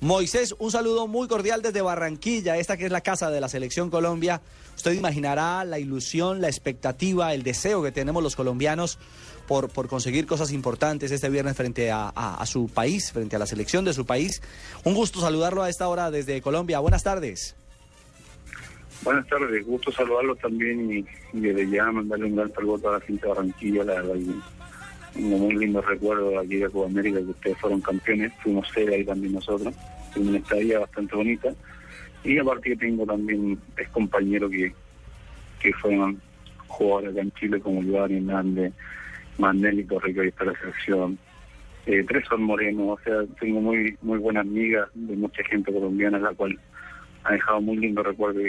Moisés, un saludo muy cordial desde Barranquilla, esta que es la casa de la Selección Colombia. Usted imaginará la ilusión, la expectativa, el deseo que tenemos los colombianos por, por conseguir cosas importantes este viernes frente a, a, su país, frente a la selección de su país. Un gusto saludarlo a esta hora desde Colombia. Buenas tardes. Buenas tardes, gusto saludarlo también y, desde ya mandarle un gran saludo a la gente de Barranquilla, la verdad un muy lindo recuerdo de aquí de Copa América que ustedes fueron campeones, fuimos sede ahí también nosotros, una estadía bastante bonita. Y aparte tengo también es compañero que, que fueron jugadores acá en Chile como Iván Hernández, Mandel y Torrico y está la selección, eh, Tresor Moreno, o sea, tengo muy muy buenas amigas de mucha gente colombiana la cual ha dejado muy lindo recuerdo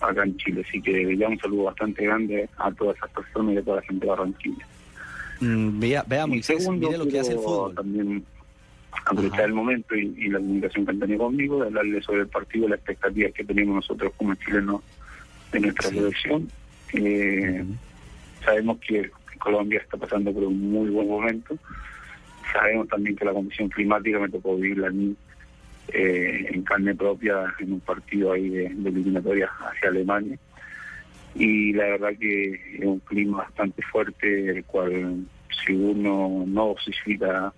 acá en Chile, así que ya un saludo bastante grande a todas esas personas y a toda la gente de Barranquilla. Mm, vea, vea segundo, mire lo que hace el fútbol. También aprovechar el momento y, la comunicación que han tenido conmigo, de hablarle sobre el partido, las expectativas que tenemos nosotros como chilenos de nuestra selección. Eh, sabemos que Colombia está pasando por un muy buen momento. Sabemos también que la condición climática me tocó vivirla a mí eh, en carne propia en un partido ahí de, de eliminatoria hacia Alemania y la verdad que es un clima bastante fuerte, el cual si uno no dosifica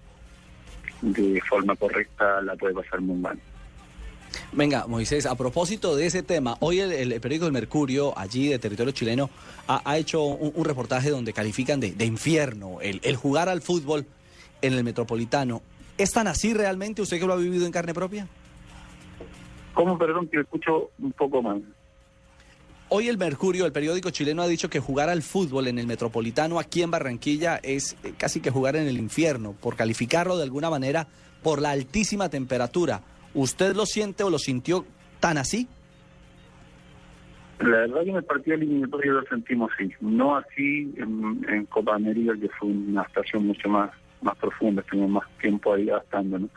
de forma correcta la puede pasar muy mal. Venga, Moisés, a propósito de ese tema, hoy el, periódico El Mercurio, allí de territorio chileno, ha, hecho un, reportaje donde califican de, infierno el, el, jugar al fútbol en el metropolitano. ¿Es tan así realmente usted que lo ha vivido en carne propia? ¿Cómo? Perdón, que escucho un poco mal. Hoy el Mercurio, el periódico chileno, ha dicho que jugar al fútbol en el Metropolitano aquí en Barranquilla es eh, casi que jugar en el infierno, por calificarlo de alguna manera por la altísima temperatura. ¿Usted lo siente o lo sintió tan así? La verdad que en el partido eliminatorio lo sentimos así, no así en, Copa América, que fue una estación mucho más más profunda, estuvimos más tiempo ahí gastando, ¿no?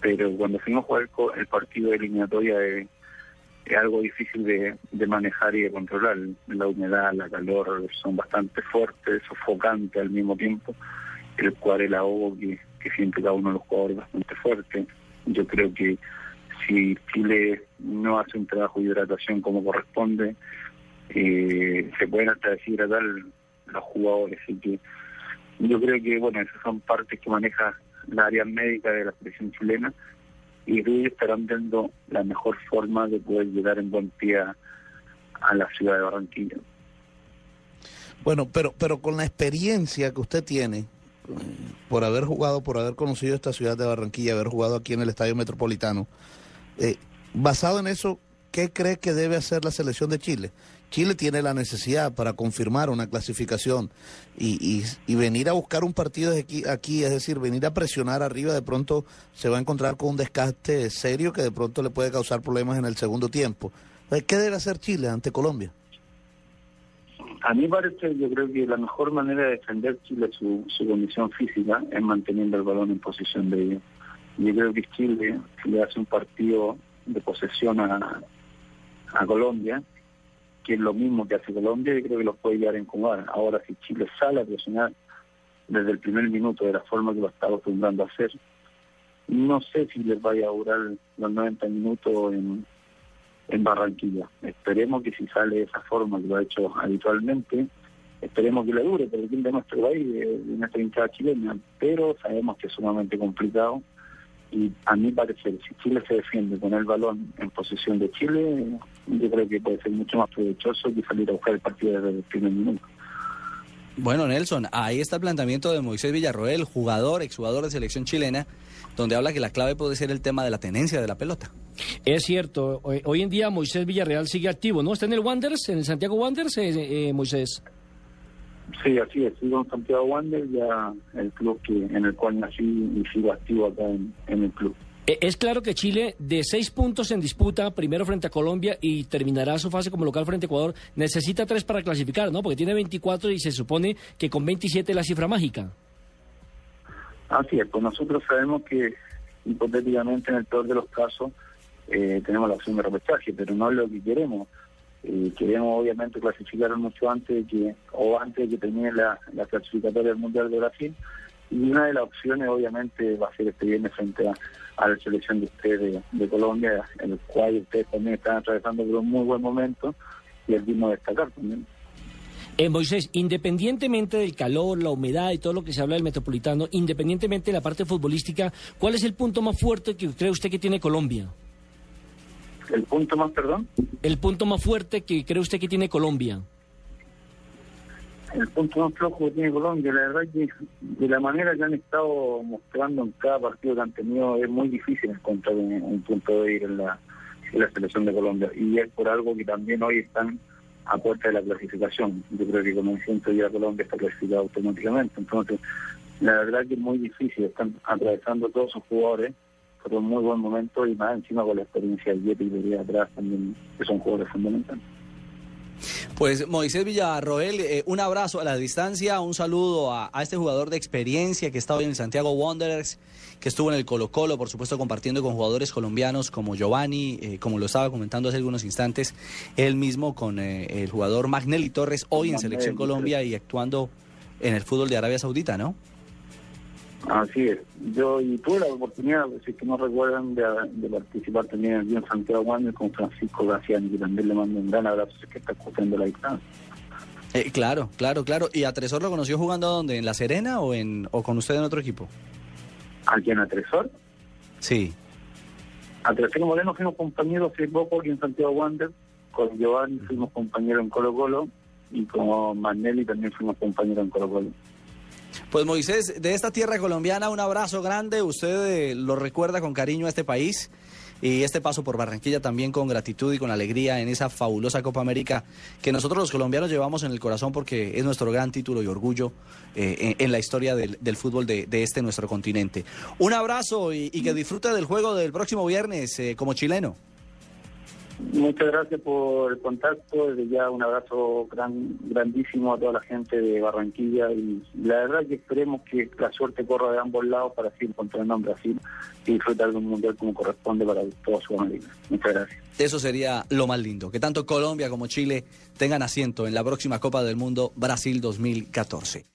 Pero cuando fuimos a jugar el, partido eliminatorio de es algo difícil de, de, manejar y de controlar. La humedad, la calor son bastante fuertes, sofocantes al mismo tiempo, el cual el ahogo que, siente cada uno de los jugadores bastante fuerte. Yo creo que si Chile no hace un trabajo de hidratación como corresponde, eh, se pueden hasta deshidratar los jugadores. Así que yo creo que, bueno, esas son partes que maneja la área médica de la selección chilena y ellos estarán viendo la mejor forma de poder llegar en buen pie a, la ciudad de Barranquilla. Bueno, pero, pero con la experiencia que usted tiene, por haber jugado, por haber conocido esta ciudad de Barranquilla, haber jugado aquí en el Estadio Metropolitano, eh, basado en eso, ¿qué cree que debe hacer la selección de Chile? Chile tiene la necesidad para confirmar una clasificación y, y, venir a buscar un partido aquí, es decir, venir a presionar arriba, de pronto se va a encontrar con un desgaste serio que de pronto le puede causar problemas en el segundo tiempo. ¿Qué debe hacer Chile ante Colombia? A mí parece, yo creo que la mejor manera de defender Chile su, su condición física es manteniendo el balón en posición de ellos. Yo creo que Chile, le hace un partido de posesión a Colombia, que es lo mismo que hace Colombia, y creo que los puede llegar a incomodar. Ahora, si Chile sale a presionar desde el primer minuto de la forma que lo está acostumbrando a hacer, no sé si les vaya a durar los 90 minutos en, en Barranquilla. Esperemos que si sale de esa forma que lo ha hecho habitualmente, esperemos que le dure, pero el de nuestro país, de nuestra hinchada chilena, pero sabemos que es sumamente complicado y a mí parece si Chile se defiende con el balón en posición de Chile, yo creo que puede ser mucho más provechoso que salir a buscar el partido desde el primer minuto. Bueno, Nelson, ahí está el planteamiento de Moisés Villarroel, jugador, exjugador de selección chilena, donde habla que la clave puede ser el tema de la tenencia de la pelota. Es cierto, hoy en día Moisés Villarreal sigue activo, ¿no? ¿Está en el Wanderers, en el Santiago Wanderers, eh, eh Moisés? Sí, así es. Sigo en Santiago Wander, ya el club que en el cual nací y sigo activo acá en, el club. E, es claro que Chile, de seis puntos en disputa, primero frente a Colombia y terminará su fase como local frente a Ecuador, necesita tres para clasificar, ¿no? Porque tiene 24 y se supone que con 27 es la cifra mágica. Así es, pues nosotros sabemos que hipotéticamente en el peor de los casos eh, tenemos la opción de repechaje, pero no es lo que queremos. Eh, queremos obviamente clasificar mucho antes de que, o antes de que termine la, clasificatoria del Mundial de Brasil, Y una de las opciones obviamente va a ser este viernes frente a, la selección de ustedes de, Colombia, en el cual ustedes también están atravesando por un muy buen momento y el mismo destacar también. Eh, Moisés, independientemente del calor, la humedad y todo lo que se habla del metropolitano, independientemente de la parte futbolística, ¿cuál es el punto más fuerte que cree usted que tiene Colombia? ¿El punto más, perdón? El punto más fuerte que cree usted que tiene Colombia. El punto más flojo que tiene Colombia, la verdad que de la manera que han estado mostrando en cada partido que han tenido, es muy difícil encontrar un, punto de ir en la, en la selección de Colombia. Y es por algo que también hoy están a puerta de la clasificación. Yo creo que con el ciento ya Colombia está clasificado automáticamente. Entonces, la verdad que es muy difícil. Están atravesando todos sus jugadores por un muy buen momento y más encima con la experiencia de Yeti y de atrás también, que son jugadores fundamentales. Pues Moisés Villarroel, eh, un abrazo a la distancia, un saludo a, este jugador de experiencia que está hoy en el Santiago Wanderers, que estuvo en el Colo Colo, por supuesto compartiendo con jugadores colombianos como Giovanni, eh, como lo estaba comentando hace algunos instantes, él mismo con eh, el jugador Magnelli Torres, hoy en Selección Colombia y actuando en el fútbol de Arabia Saudita, ¿no? Así es. Yo y tuve la oportunidad, si es que no recuerdan, de, participar también aquí en Santiago Wander con Francisco García, que también le mando un gran abrazo, que está cumpliendo la distancia. Eh, claro, claro, claro. ¿Y a Tresor lo conoció jugando dónde? ¿En La Serena o en o con usted en otro equipo? ¿Aquí en Atresor? Sí. A Tresor Moreno fuimos compañeros hace poco aquí en Santiago Wander. Con Giovanni fuimos compañeros en Colo Colo y con Manelli también fuimos compañeros en Colo Colo. Pues Moisés, de esta tierra colombiana, un abrazo grande. Usted eh, lo recuerda con cariño a este país y este paso por Barranquilla también con gratitud y con alegría en esa fabulosa Copa América que nosotros los colombianos llevamos en el corazón porque es nuestro gran título y orgullo eh, en, la historia del, fútbol de, este nuestro continente. Un abrazo y, que disfrute del juego del próximo viernes eh, como chileno. Muchas gracias por el contacto. Desde ya un abrazo gran, grandísimo a toda la gente de Barranquilla y la verdad que esperemos que la suerte corra de ambos lados para así encontrar en Brasil y disfrutar de un mundial como corresponde para toda Sudamérica. Muchas gracias. Eso sería lo más lindo, que tanto Colombia como Chile tengan asiento en la próxima Copa del Mundo Brasil 2014.